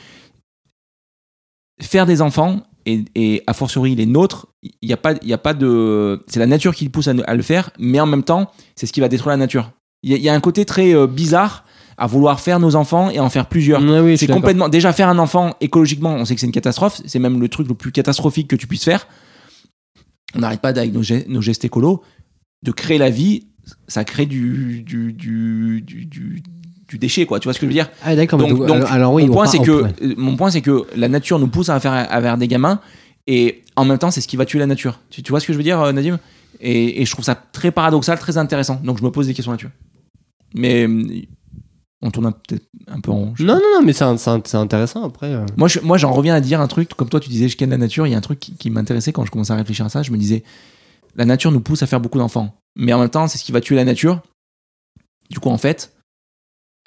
faire des enfants, et, et a fortiori les nôtres, il n'y a, pas- il y a pas de. C'est la nature qui le pousse à, à le faire, mais en même temps, c'est ce qui va détruire la nature. Il y, a- il y a un côté très euh, bizarre à vouloir faire nos enfants et en faire plusieurs. Oui, C'est complètement. Déjà, faire un enfant, écologiquement, on sait que c'est une catastrophe. C'est même le truc le plus catastrophique que tu puisses faire. On n'arrête pas avec nos, ge- nos gestes écolos. De créer la vie, ça crée du, du, du, du, du- du déchet, quoi. Tu vois ce que je veux dire? Ah, donc, donc, donc, alors, alors oui, mon, on point, part- c'est on que, pourrait- euh, mon point, c'est que la nature nous pousse à faire, à faire des gamins. Et en même temps, c'est ce qui va tuer la nature. Tu, tu vois ce que je veux dire, euh, Nadim? Et, et je trouve ça très paradoxal, très intéressant. Donc, je me pose des questions là-dessus. Mais euh, on tourne un- peut-être un peu en rond. Non, non, non, mais c'est intéressant après. euh. Moi, je- moi, j'en reviens à dire un truc, comme toi, tu disais, je ken la nature. Il y a un truc qui, qui m'intéressait quand je commençais à réfléchir à ça. Je me disais, la nature nous pousse à faire beaucoup d'enfants. Mais en même temps, c'est ce qui va tuer la nature. Du coup, en fait,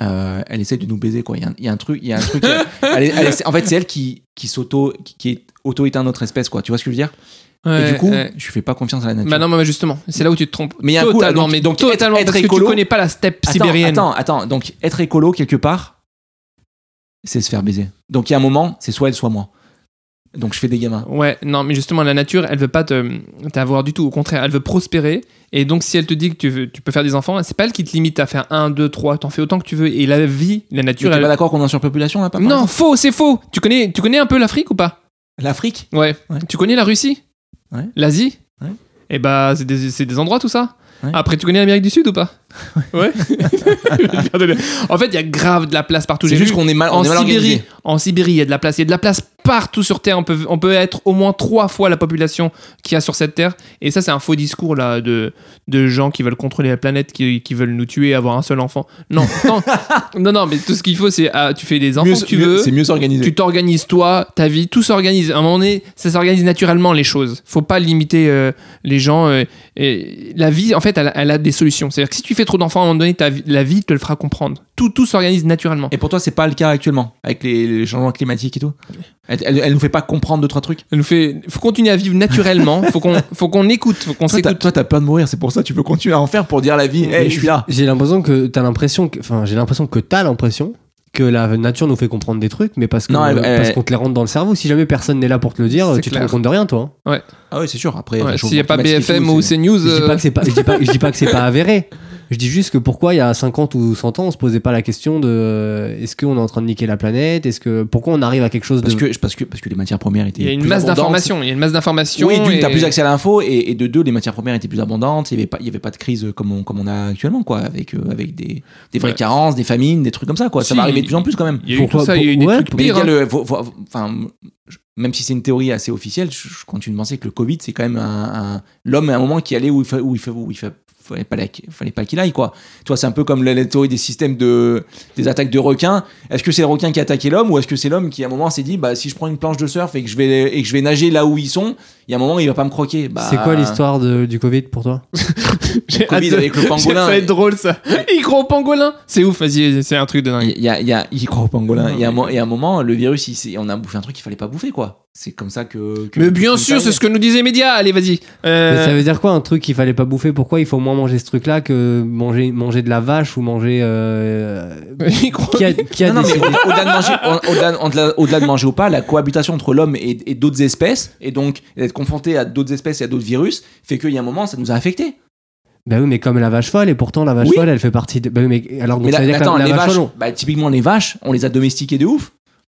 euh, elle essaie de nous baiser, quoi. Il y a un, il y a un truc, il y a un truc. <laughs> elle est- elle essaie- en fait, c'est elle qui, qui s'auto, qui, qui est auto-éteint notre espèce, quoi. Tu vois ce que je veux dire? Et du coup, Ouais. je fais pas confiance à la nature. Bah non, mais justement, c'est là où tu te trompes. Mais il y a un coup, donc- mais donc totalement, être- être parce que écolo- tu connais pas la steppe Attends, sibérienne. Attends, attends. Donc, être écolo quelque part, c'est se faire baiser. Donc, il y a un moment, c'est soit elle, soit moi. Donc, je fais des gamins. Ouais, non, mais justement, la nature, elle veut pas t'avoir du tout. Au contraire, elle veut prospérer. Et donc, si elle te dit que tu, veux- tu peux faire des enfants, c'est pas elle qui te limite à faire un, deux, trois. T'en fais autant que tu veux. Et la vie, la Tu nature, es elle. pas d'accord qu'on est en surpopulation là, pas Non, faux, c'est faux. Tu connais, tu connais un peu l'Afrique ou pas? L'Afrique? Ouais. Ouais. Tu connais la Russie? Ouais. L'Asie? Ouais. Et bah, c'est des, c'est des endroits tout ça. Ouais. Après, tu connais l'Amérique du Sud ou pas? Ouais. <laughs> en fait, il y a grave de la place partout. C'est J'ai juste qu'on est mal, on en est mal Sibérie, organisé. en Sibérie, il y a de la place. Il y a de la place partout sur Terre. On peut, on peut être au moins trois fois la population qu'il y a sur cette Terre. Et ça, c'est un faux discours là de, de gens qui veulent contrôler la planète, qui, qui veulent nous tuer, avoir un seul enfant. Non, <laughs> non, non, non, mais tout ce qu'il faut, c'est ah, tu fais les enfants Mieux- que tu mieux- veux. C'est mieux organisé. Tu t'organises toi, ta vie, tout s'organise. À un moment donné, ça s'organise naturellement les choses. Faut pas limiter euh, les gens. euh, et la vie, en fait, elle, a- elle a des solutions. C'est-à-dire que si tu fais fais trop d'enfants, à un moment donné, ta vie- la vie te le fera comprendre. Tout, tout s'organise naturellement. Et pour toi, c'est pas le cas actuellement, avec les, les changements climatiques et tout elle, elle, elle nous fait pas comprendre deux, trois trucs Elle nous fait, faut continuer à vivre naturellement. <laughs> faut qu'on, faut qu'on écoute, faut qu'on Toi, t'as- s'écoute. toi, t'as peur de mourir, c'est pour ça que tu veux continuer à en faire pour dire à la vie, hey, je suis là. J'ai l'impression que t'as l'impression que, enfin, j'ai l'impression que t'as l'impression que la nature nous fait comprendre des trucs, mais parce que Non, elle- parce elle- qu'on te les rentre dans le cerveau. Si jamais personne n'est là pour te le dire, tu te rends compte de rien, toi. hein. Ah oui, c'est sûr. Après, Ouais, S'il n'y a pas BFM tout, ou CNews, Je dis pas que c'est pas, je dis pas, je dis pas que c'est pas <laughs> avéré. Je dis juste que pourquoi il y a 50 ou 100 ans, on se posait pas la question de euh, est-ce qu'on est en train de niquer la planète? Est-ce que pourquoi on arrive à quelque chose Parce de que, parce, que, parce que les matières premières étaient il y a une plus masse d'informations. Il y a une masse d'informations. Oui, d'une, et- t'as plus accès à l'info, et, et de deux, les matières premières étaient plus abondantes, il n'y avait, pas- il y avait pas de crise comme on, comme on a actuellement, quoi, avec, euh, avec des, des vraies Ouais. carences, des famines, des trucs comme ça, quoi. Ça va arriver de plus en plus quand même. Il y a eu tout ça, il y a eu des ouais, trucs y pires. hein. enfin, je- même si c'est une théorie assez officielle, je, je continue de penser que le Covid, c'est quand même un, un- l'homme à un moment qui allait où il fa- où il fa- où il fa- fallait pas, la- fallait pas qu'il aille quoi. Toi, c'est un peu comme la, la théorie des systèmes de des attaques de requins. Est-ce que c'est le requin qui a attaqué l'homme ou est-ce que c'est l'homme qui à un moment s'est dit bah si je prends une planche de surf et que je vais et que je vais nager là où ils sont, il y a un moment il va pas me croquer. Bah, C'est quoi l'histoire de- du Covid pour toi <laughs> J'ai Covid hâte de- avec le <laughs> pangolin. Ça va être drôle ça. Il croit au pangolin. C'est ouf, vas-y, c'est un truc de dingue. Il y a, il y a, il croit au pangolin. Il y a un, mo- il y a un moment, le virus, il, s'est- on a bouffé un truc qu'il fallait pas bouffer, quoi. C'est comme ça que. que- Mais bien que sûr, c'est ce que nous disaient les médias. Allez, vas-y. Euh, Mais ça veut dire quoi un truc qu'il fallait pas bouffer? Pourquoi il faut moins manger ce truc-là que manger manger de la vache ou manger euh, <laughs> il croit- qui a, qui a Non, non, mais décidé- au- au-delà de manger, au- au-delà, au-delà- au-delà de manger ou pas, la cohabitation entre l'homme et, et d'autres espèces, et donc d'être confronté à d'autres espèces et à d'autres virus, fait qu'il y a un moment, ça nous a affecté. Bah oui, mais comme la vache folle, et pourtant la vache Oui. folle, elle fait partie de. Bah oui, mais alors donc Mais ça là, veut dire attends, que la, la les vache vaches, folle, on- bah, typiquement les vaches, on les a domestiquées de ouf.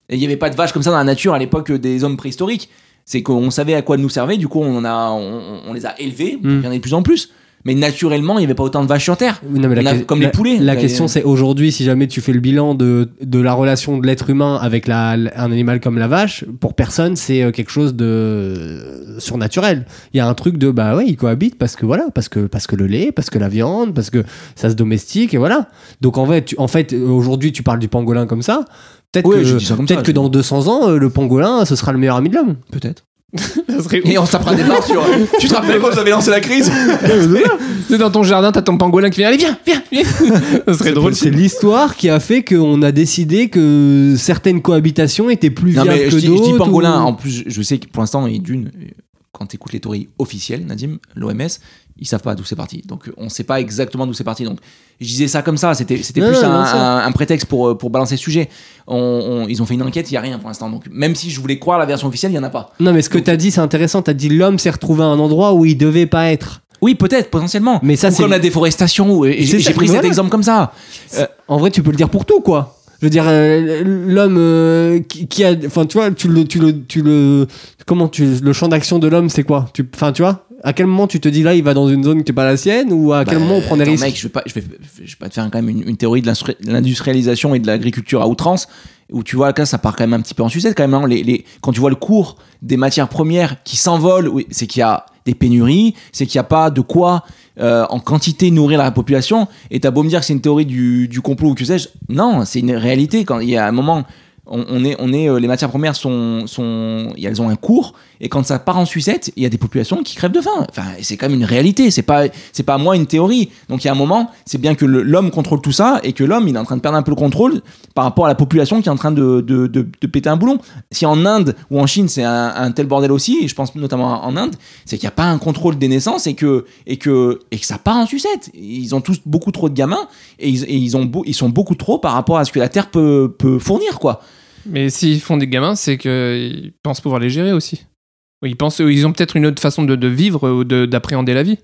Et il n'y avait pas de vaches comme ça dans la nature à l'époque des hommes préhistoriques. C'est qu'on savait à quoi nous servaient, du coup on, en a, on, on les a élevées, Mm. il y en a de plus en plus. Mais naturellement, il n'y avait pas autant de vaches sur Terre. Non, mais la comme les poulets. La question, c'est aujourd'hui, si jamais tu fais le bilan de, de la relation de l'être humain avec un animal comme la vache, pour personne, c'est euh, quelque chose de euh, surnaturel. Il y a un truc de bah ouais, ils cohabitent parce que voilà, parce que parce que le lait, parce que la viande, parce que ça se domestique et voilà. Donc en fait, tu, en fait, aujourd'hui, tu parles du pangolin comme ça. Peut-être que, ça, que dans 200 ans, euh, le pangolin, ce sera le meilleur ami de l'homme. Peut-être. <laughs> Et on tapera des barres sur. tu te rappelles quand j'avais lancé la crise <laughs> <laughs> C'est dans ton jardin, t'as ton pangolin qui vient. Allez, viens, viens, viens. ça serait drôle. C'est l'histoire qui a fait qu'on a décidé que certaines cohabitations étaient plus Non, viables mais que je dis, je d'autres. dis pangolin. ou- En plus, je sais que pour l'instant, et d'une, quand tu écoutes les théories officielles, Nadim, l'OMS, ils savent pas d'où c'est parti. Donc, on sait pas exactement d'où c'est parti. Donc, je disais ça comme ça. C'était, c'était plus non, un, non, ça. un- un prétexte pour, euh, pour balancer le sujet. On- on- ils ont fait une enquête, il y a rien pour l'instant. Donc, même si je voulais croire la version officielle, il y en a pas. Non, mais ce que t'as dit, c'est intéressant. T'as dit l'homme s'est retrouvé à un endroit où il devait pas être. Oui, peut-être, potentiellement. Mais ça, c'est- comme la déforestation. J'ai pris cet exemple comme ça. En vrai, tu peux le dire pour tout, quoi. Je veux dire, euh, l'homme euh, qui, qui a, enfin, tu vois, tu le, tu le, tu le, comment tu, le champ d'action de l'homme, c'est quoi? Tu, enfin, tu vois, à quel moment tu te dis là, il va dans une zone qui est pas la sienne, ou à quel Bah, moment on prend des attends, risques mec, je vais pas, je vais, je vais pas te faire quand même une, une théorie de l'industrialisation et de l'agriculture à outrance, où tu vois là, ça part quand même un petit peu en sucette quand même. hein. Les, les, quand tu vois le cours des matières premières qui s'envolent, oui, c'est qu'il y a des pénuries, c'est qu'il n'y a pas de quoi euh, en quantité nourrir la population. Et t'as beau me dire que c'est une théorie du, du complot ou que sais-je, non, c'est une réalité. Quand il y a un moment, on, est, on est, euh, les matières premières sont, elles ont un cours, et quand ça part en sucette, il y a des populations qui crèvent de faim. Enfin, c'est quand même une réalité. C'est pas, c'est pas à moi une théorie. Donc il y a un moment, c'est bien que l'homme contrôle tout ça, et que l'homme, il est en train de perdre un peu le contrôle par rapport à la population qui est en train de, de, de, péter un boulon. Si en Inde ou en Chine, c'est un, tel bordel aussi, et je pense notamment en Inde, c'est qu'il n'y a pas un contrôle des naissances et que, et que, et que ça part en sucette. Ils ont tous beaucoup trop de gamins, et ils, et ils, ont ils sont beaucoup trop par rapport à ce que la Terre peut, peut fournir, quoi. Mais s'ils font des gamins, c'est qu'ils pensent pouvoir les gérer aussi. Ils pensent, ils ont peut-être une autre façon de, de vivre ou de- d'appréhender la vie.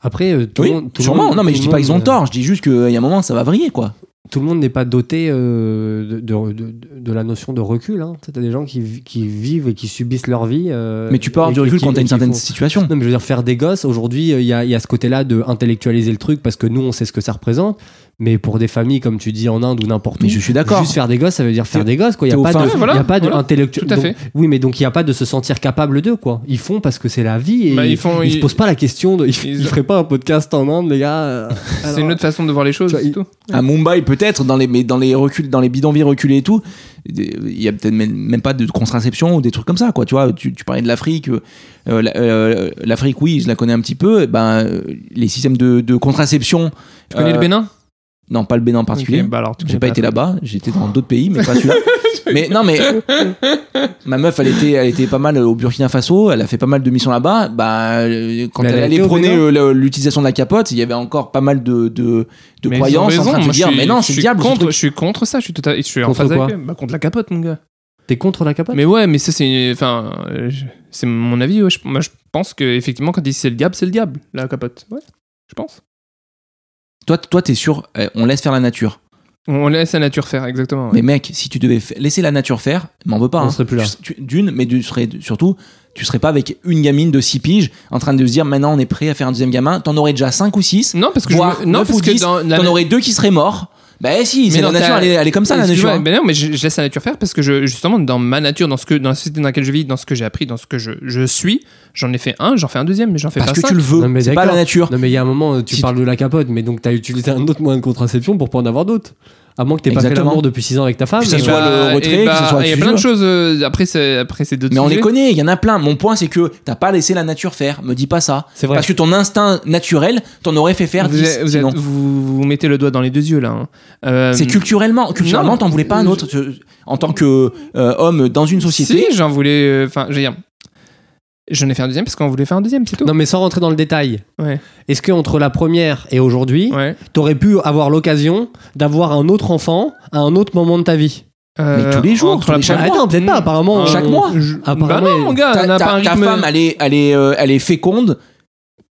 Après, euh, tout Oui, le monde, tout sûrement. monde- non, mais je dis pas qu'ils ont euh, tort. Je dis juste qu'il y a un moment, ça va vriller, quoi. tout le monde n'est pas doté euh, de, de, de- de la notion de recul. Hein. Tu as des gens qui, qui vivent et qui subissent leur vie. euh, Mais tu peux avoir du recul qui- quand t'as une certaine font- situation. Non, mais je veux dire, faire des gosses, aujourd'hui, euh, il y a, il y a ce côté-là de intellectualiser le truc parce que nous, on sait ce que ça représente. Mais pour des familles, comme tu dis, en Inde ou n'importe où, je suis d'accord. juste faire des gosses, ça veut dire faire des gosses. quoi. Il n'y a pas de. Voilà, y a pas de voilà. intellectuel- Tout à donc- fait. Oui, mais donc il n'y a pas de se sentir capable d'eux, quoi. Ils font parce que c'est la vie et Bah, ils, font- ils se posent pas la question de. Ils, ils- ils feraient pas un podcast en Inde, les gars. C'est une autre façon de voir les choses, vois, tout. À Mumbai, peut-être, dans les, mais dans les reculs, dans les bidonvilles reculés et tout, il y a peut-être même, même pas de contraception ou des trucs comme ça, quoi. Tu vois, tu, tu parlais de l'Afrique. euh, euh, L'Afrique, oui, je la connais un petit peu. Ben, euh, les systèmes de, de contraception. Tu connais euh, le Bénin? Non, pas le Bénin en particulier. Bah alors, J'ai pas été là-bas, j'étais dans d'autres pays, mais pas celui-là. <laughs> mais non, mais ma meuf, elle était, elle était pas mal au Burkina Faso, elle a fait pas mal de missions là-bas. Bah, euh, quand Mais elle allait prôner euh, l'utilisation de la capote, il y avait encore pas mal de, de, Mais croyances en train de se moi, dire, suis- mais non, c'est diable. ce Contre, truc. je suis contre ça, je suis, total, je suis en Contre phase quoi avec. Bah, contre la capote, mon gars. T'es contre la capote? Mais ouais, mais ça, c'est. Enfin, euh, c'est mon avis. ouais. Je- moi, je pense que effectivement, quand ils disent c'est le diable, c'est le diable, la capote. Ouais, je pense. Toi, toi, t'es sûr, euh, on laisse faire la nature. On laisse la nature faire, exactement. ouais. Mais mec, si tu devais laisser la nature faire, m'en veux pas. On hein. serait plus là. D'une, mais tu serais surtout, tu serais pas avec une gamine de 6 piges en train de se dire maintenant on est prêt à faire un deuxième gamin. T'en aurais déjà 5 ou 6. Non, parce que voire je, me- non, neuf parce ou que 10, dans la T'en aurais deux qui seraient morts. Bah si, c'est la nature, elle est, elle est comme ça la nature. Hein. ben non, mais je, je laisse la nature faire parce que je, justement, dans ma nature, dans, ce que, dans la société dans laquelle je vis, dans ce que j'ai appris, dans ce que je, je suis, j'en ai fait un, j'en fais un deuxième, mais j'en fais Parce pas que cinq. tu le veux. Non, mais C'est pas la nature. Non, mais il y a un moment, euh, tu Si parles de la capote, mais donc t'as utilisé un autre moyen de contraception pour pas en avoir d'autres. À moins que t'aies pas fait Exactement. l'amour depuis 6 ans avec ta femme. Que euh, soit le et retrait, que ce soit Il y a plein de veux. choses. euh, après, c'est après, c'est d'autres Mais on les sujets. connaît, il y en a plein. Mon point, c'est que t'as pas laissé la nature faire. Me dis pas ça. C'est vrai. Parce que ton instinct naturel, t'en aurais fait faire Vous, 10. êtes- vous, sinon. êtes- vous, vous mettez le doigt dans les deux yeux là. hein. Euh, C'est culturellement. Culturellement, non. t'en voulais pas un autre. Tu- En tant que euh, homme dans une société. Si, j'en voulais. Enfin, je veux dire. J'en ai fait un deuxième parce qu'on voulait faire un deuxième, c'est tout. Non, mais sans rentrer dans le détail. Ouais. Est-ce que entre la première et aujourd'hui, Ouais. t'aurais pu avoir l'occasion d'avoir un autre enfant à un autre moment de ta vie? Euh, tous les jours, entre tous les- chaque première- Attends, peut-être pas, apparemment. Chaque euh, mois Je- Apparemment, Bah non, il- mon gars, Ta, on ta- pas un ta femme, elle est, elle, est, euh, elle est féconde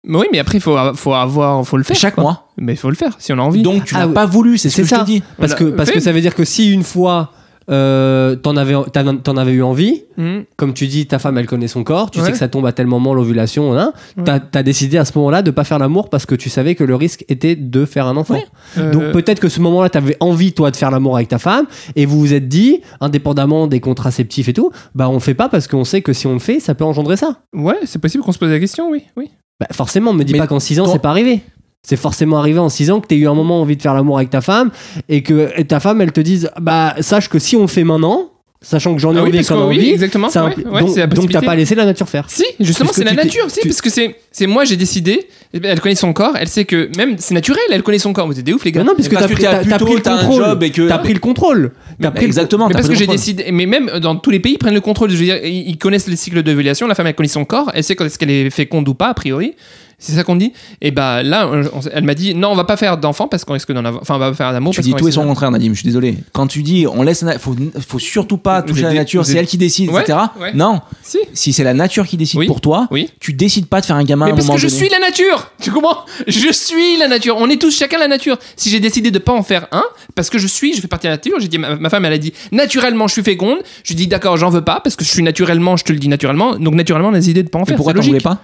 Mais oui, mais après, il faut, faut avoir, faut le faire. chaque quoi. mois. Mais il faut le faire si on a envie. Donc tu Ah n'as oui. pas voulu, c'est ce que je ça. te dis. Parce, que, parce fait. que ça veut dire que si une fois euh, t'en avais, t'en t'en avais eu envie, Mhm. comme tu dis, ta femme elle connaît son corps, tu Ouais. sais que ça tombe à tel moment l'ovulation, hein, Ouais. t'as as décidé à ce moment-là de pas faire l'amour parce que tu savais que le risque était de faire un enfant. Ouais. Euh, Donc peut-être que ce moment-là, t'avais envie toi de faire l'amour avec ta femme et vous vous êtes dit, indépendamment des contraceptifs et tout, bah on le fait pas parce qu'on sait que si on le fait, ça peut engendrer ça. Ouais, c'est possible qu'on se pose la question, oui. oui. Bah forcément, me dis Mais pas qu'en 6 ans c'est pas arrivé. C'est forcément arrivé en 6 ans que t'aies eu un moment envie de faire l'amour avec ta femme et que et ta femme elle te dise bah sache que si on le fait maintenant, sachant que j'en ai Ah oui, envie a oui, envie, exactement. ça ouais, donc donc t'as pas laissé la nature faire. Si, justement, c'est la tu nature. Si, tu- parce que c'est, c'est moi, j'ai décidé. Elle connaît son corps. Elle sait que même c'est naturel. Elle connaît son corps. Vous êtes des ouf, les gars. Non, non, parce que t'as pris, le un contrôle. et que- T'as pris le contrôle. T'as pris le- Exactement. Mais parce que j'ai décidé. Mais même dans tous les pays, ils prennent le contrôle. Je veux dire, ils ils connaissent les cycles d'ovulation. La femme, elle connaît son corps. Elle sait quand est-ce qu'elle est féconde ou pas, a priori. C'est ça qu'on dit. Et bah là, on- elle m'a dit non, on va pas faire d'enfant parce qu'on risque d'en avoir. Enfin, on va pas faire d'amour Tu parce dis tout et son contraire, Nadim. Je suis désolé. Quand tu dis on laisse, la- faut, faut surtout pas toucher à la nature. C'est elle qui décide, Ouais, etc. ouais. Non. Si. Si c'est la nature qui décide Oui. pour toi, Oui. tu décides pas de faire un gamin à Mais un parce moment que je donné. suis la nature Tu comprends? Je suis la nature. On est tous chacun la nature. Si j'ai décidé de pas en faire un, parce que je suis, je fais partie de la nature, j'ai dit, ma, ma femme, elle a dit, naturellement, je suis féconde. Je lui dis, d'accord, j'en veux pas, parce que je suis naturellement, je te le dis naturellement. Donc, naturellement, on a décidé de pas en faire. pourquoi c'est t'en voulais pas?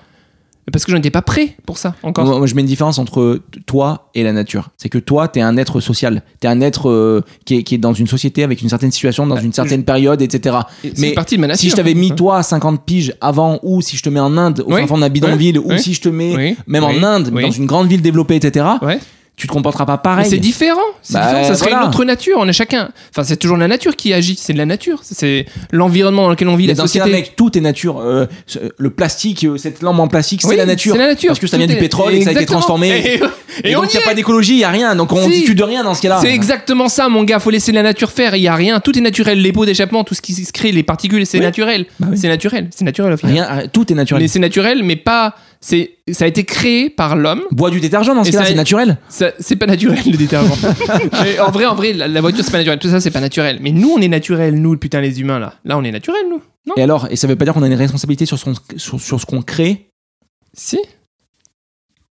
Parce que je n'étais pas prêt pour ça, encore. Moi, moi, je mets une différence entre toi et la nature. C'est que toi, t'es un être social. T'es un être euh, qui, est, qui est dans une société avec une certaine situation, dans une certaine période, etc. Et c'est Mais partie de ma nature. si je t'avais mis toi à 50 piges avant, ou si je te mets en Inde, au Oui. fin fond d'un bidonville, ou Oui. si je te mets même en Inde, dans une grande ville développée, etc.. tu te comporteras pas pareil. c'est différent. C'est Bah, différent. Ça serait voilà. une autre nature. On est chacun. Enfin, c'est toujours la nature qui agit. C'est de la nature. C'est l'environnement dans lequel on vit, Mais la société. mec, tout est nature. Euh, le plastique, euh, cette lampe en plastique, c'est la nature. C'est la nature. Parce que ça vient du pétrole et que ça a été transformé. Et, Et, <laughs> et on donc, il n'y a est. pas d'écologie, il n'y a rien. Donc, on Si. discute de rien dans ce cas-là. C'est exactement ça, mon gars. Faut laisser la nature faire. Il y a rien. Tout est naturel. Les pots d'échappement, tout ce qui se crée, les particules, c'est Oui. naturel. Bah oui. C'est naturel. C'est naturel au final. Rien, tout est naturel. Mais c'est naturel, mais pas. C'est. Ça a été créé par l'homme. Bois du détergent dans ce cas-là, c'est naturel. Ça- C'est pas naturel le détergent. <laughs> En vrai, en vrai, la, la voiture c'est pas naturel. Tout ça c'est pas naturel. Mais nous, on est naturel, nous, putain les humains là. Là, on est naturel, nous. Non Et alors, et ça veut pas dire qu'on a une responsabilité sur, son, sur, sur ce qu'on crée? Si.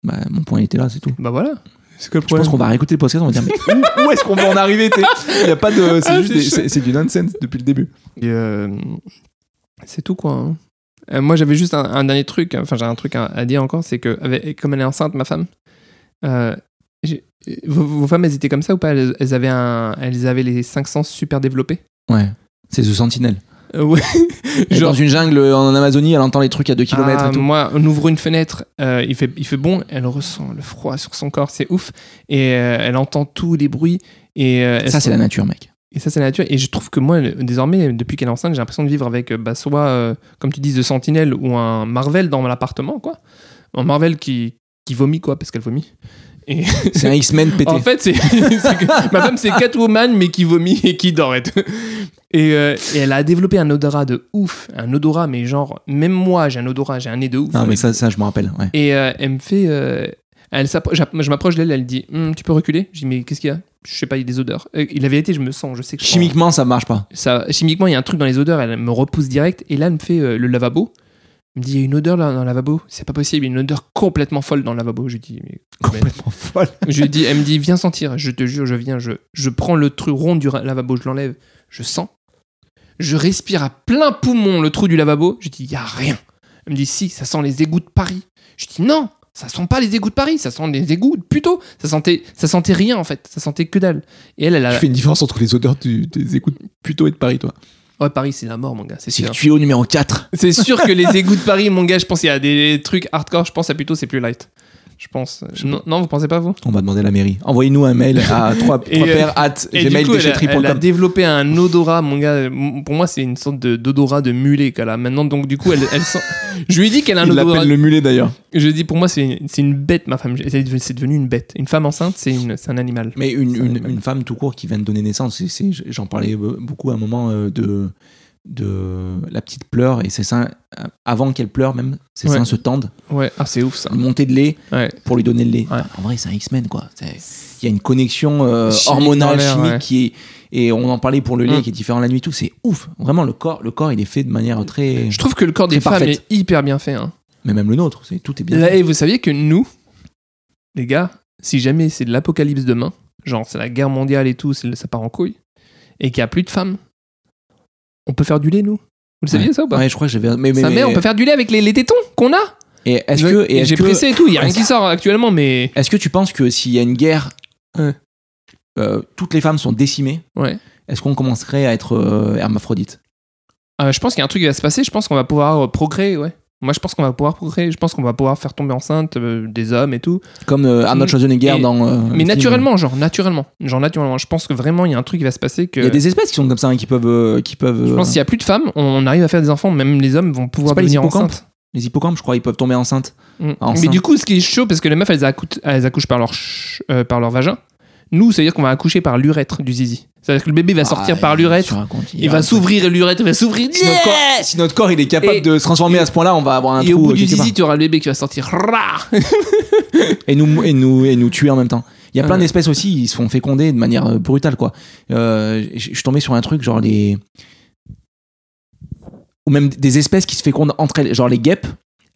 bah, Mon point il était là, c'est tout. Bah voilà. C'est que le Je pense qu'on va réécouter le podcast, on va dire mais où, où est-ce qu'on va en arriver Il y a pas de, c'est Ah, du nonsense depuis le début. Et, euh, c'est tout quoi. hein. Euh, moi j'avais juste un, un dernier truc, enfin j'ai un truc à, à dire encore, c'est que avec- comme elle est enceinte, ma femme, euh, vos, vos femmes elles étaient comme ça ou pas? Elles, elles avaient un, elles avaient les cinq sens super développés? Ouais, c'est The Sentinel. Euh, ouais. Genre- dans une jungle en Amazonie, elle entend les trucs à 2 km Ah, et tout. Moi, on ouvre une fenêtre, euh, il, fait, il fait bon, elle ressent le froid sur son corps, c'est ouf. Et euh, elle entend tous les bruits. Et, Ça, c'est la nature, mec. Et ça, c'est la nature. Et je trouve que moi, désormais, depuis qu'elle est enceinte, j'ai l'impression de vivre avec, euh, bah, soit, euh, comme tu dis, de Sentinelle ou un Marvel dans l'appartement, quoi. Un Marvel qui, qui vomit, quoi, parce qu'elle vomit. Et <laughs> C'est un X-Men <laughs> pété. en fait, <laughs> c'est que ma femme, c'est Catwoman, mais qui vomit et qui dort. Et, tout. Et, euh, et elle a développé un odorat de ouf. Un odorat, mais genre, même moi, j'ai un odorat, j'ai un nez de ouf. non, mais ça, ça, je me rappelle. Ouais. Et euh, elle me fait. Elle je m'approche d'elle, elle dit Hum, Tu peux reculer? Je dis Mais qu'est-ce qu'il y a? Je sais pas, il y a des odeurs. Euh, il avait été, je me sens, je sais que je Chimiquement, ça marche pas. ça, chimiquement, il y a un truc dans les odeurs, elle me repousse direct. Et là, elle me fait euh, le lavabo. Elle me dit Il y a une odeur là dans le lavabo. C'est pas possible, il y a une odeur complètement folle dans le lavabo. Je lui dis Mais. Complètement folle. Je lui dis, elle me dit Viens sentir. Je te jure, je viens. Je, je prends le truc rond du lavabo, je l'enlève. Je sens. Je respire à plein poumon le trou du lavabo. Je dis Il y a rien. Elle me dit Si, ça sent les égouts de Paris. Je dis Non ça sent pas les égouts de Paris, ça sent les égouts plutôt. Ça sentait, ça sentait rien en fait, ça sentait que dalle. Et elle, elle a. Tu fais une différence entre les odeurs du- des égouts de Puto et de Paris, toi. Ouais, Paris, c'est la mort, mon gars, c'est C'est sûr. le tuyau numéro 4. C'est sûr que les égouts de Paris, mon gars, je pense qu'il y a des trucs hardcore. Je pense à plutôt c'est plus light. Je pense. Non, non, vous pensez pas vous? On va demander à la mairie. Envoyez-nous un mail à 3 <laughs> Et, euh, pères at coup, elle a, elle a gmail-déchetterie.com. développé un odorat, mon gars. Pour moi, c'est une sorte de- d'odorat de mulet qu'elle a maintenant. Donc du coup, elle, elle sent. <laughs> Je lui ai dit qu'elle a un Il odorat. l'appelle le mulet d'ailleurs. Je lui ai dit pour moi, c'est une, c'est une bête, ma femme. C'est devenu- c'est devenu une bête. Une femme enceinte, c'est une- c'est un animal. Mais une, un une, animal. une femme tout court qui vient de donner naissance, c'est- c'est- j'en parlais be- beaucoup à un moment euh, de, de la petite pleure et ses seins, euh, avant qu'elle pleure même, ses Ouais. seins se tendent, Ouais, ah, c'est ouf ça. une montée de lait Ouais. pour lui donner le lait. Ouais. En vrai, c'est un X-Men quoi. Il y a une connexion euh, hormonale, chimique qui est. Et on en parlait pour le lait Mm. qui est différent la nuit, tout. C'est ouf. Vraiment, le corps, le corps, il est fait de manière très. Je trouve que le corps des femmes parfaite. est hyper bien fait. Hein. Mais même le nôtre, tout est bien. Là, fait. et vous saviez que nous, les gars, si jamais c'est de l'apocalypse demain, genre c'est la guerre mondiale et tout, ça part en couille, et qu'il n'y a plus de femmes, on peut faire du lait, nous? Vous le saviez Ouais. ça ou pas? Ouais, je crois que j'avais. Mais, mais, Sa mère, mais- on peut faire du lait avec les, les tétons qu'on a. Et est-ce que. Et J'ai pressé et tout, il n'y a rien qui sort actuellement, mais. Est-ce que tu penses que s'il y a une guerre, Ouais. euh, toutes les femmes sont décimées, Ouais. est-ce qu'on commencerait à être euh, hermaphrodite Euh, je pense qu'il y a un truc qui va se passer, je pense qu'on va pouvoir euh, procréer, ouais. Moi, je pense qu'on va pouvoir procréer, je pense qu'on va pouvoir faire tomber enceinte euh, des hommes et tout. Comme euh, Arnold. Schwarzenegger Et- dans. euh, Mais naturellement, genre, naturellement. Genre, naturellement. Je pense que vraiment, il y a un truc qui va se passer que. Il y a des espèces qui sont comme ça, hein, qui peuvent. euh, qui peuvent Je pense qu'il n'y a plus de femmes, on arrive à faire des enfants, même les hommes vont pouvoir pas devenir enceintes. Les hippocampes, je crois, ils peuvent tomber enceintes. Mm. Enceinte. Mais du coup, ce qui est chaud, parce que les meufs, elles, accouchent, elles accouchent par leur, ch- par leur vagin. Nous, ça veut dire qu'on va accoucher par l'urètre du zizi. C'est-à-dire que le bébé va sortir Ah, par l'urètre, racontes, il va s'ouvrir et l'urètre va s'ouvrir. Si notre, corps, si notre corps il est capable Et- de se transformer à ce point-là, on va avoir un Et trou au bout euh, du zizi, tu auras le bébé qui va sortir. <laughs> Et nous et nous et nous tuer en même temps. Il y a plein d'espèces aussi, ils se font féconder de manière euh, brutale quoi. Euh, je je suis tombé sur un truc genre les ou même des espèces qui se fécondent entre elles, genre les guêpes,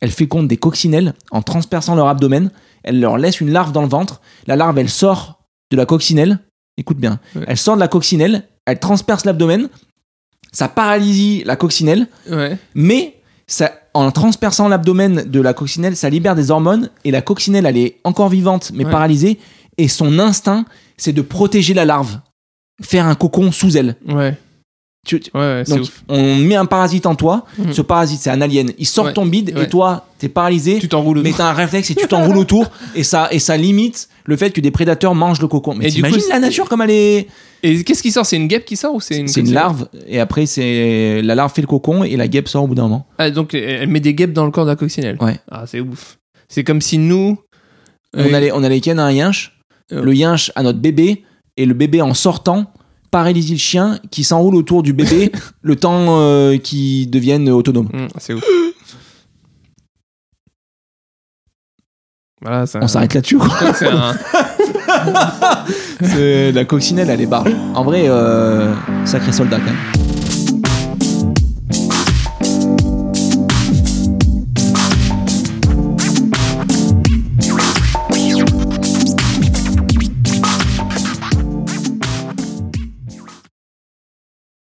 elles fécondent des coccinelles en transperçant leur abdomen, elles leur laissent une larve dans le ventre, la larve elle sort de la coccinelle, écoute bien, Ouais. elle sort de la coccinelle, elle transperce l'abdomen, ça paralysie la coccinelle, Ouais. mais ça, en transperçant l'abdomen de la coccinelle, ça libère des hormones et la coccinelle, elle est encore vivante mais Ouais. paralysée et son instinct, c'est de protéger la larve, faire un cocon sous elle. Ouais. Tu- tu- Ouais, ouais, c'est donc, ouf. on met un parasite en toi. Mhm. Ce parasite, c'est un alien. Il sort Ouais. ton bide et toi, t'es paralysé. Tu t'enroules mais autour. t'as un réflexe et tu <laughs> t'enroules autour et ça et ça limite le fait que des prédateurs mangent le cocon. Mais t'imagines la nature comme elle est Et qu'est-ce qui sort? C'est une guêpe qui sort ou c'est une C'est une larve et après c'est la larve fait le cocon et la guêpe sort au bout d'un moment. Ah, donc elle met des guêpes dans le corps de la coccinelle. Ouais. Ah, c'est ouf. C'est comme si nous. On euh, allait on allait ken à un yinche, Euh. le yinche à notre bébé et le bébé en sortant paralysie le chien qui s'enroule autour du bébé <laughs> le temps euh, qu'il devienne autonome. hum, c'est ouf. Voilà, ça. On s'arrête là-dessus. quoi. <laughs> C'est un- <laughs> C'est- la coccinelle elle est barge. En vrai euh, sacré soldat quand même.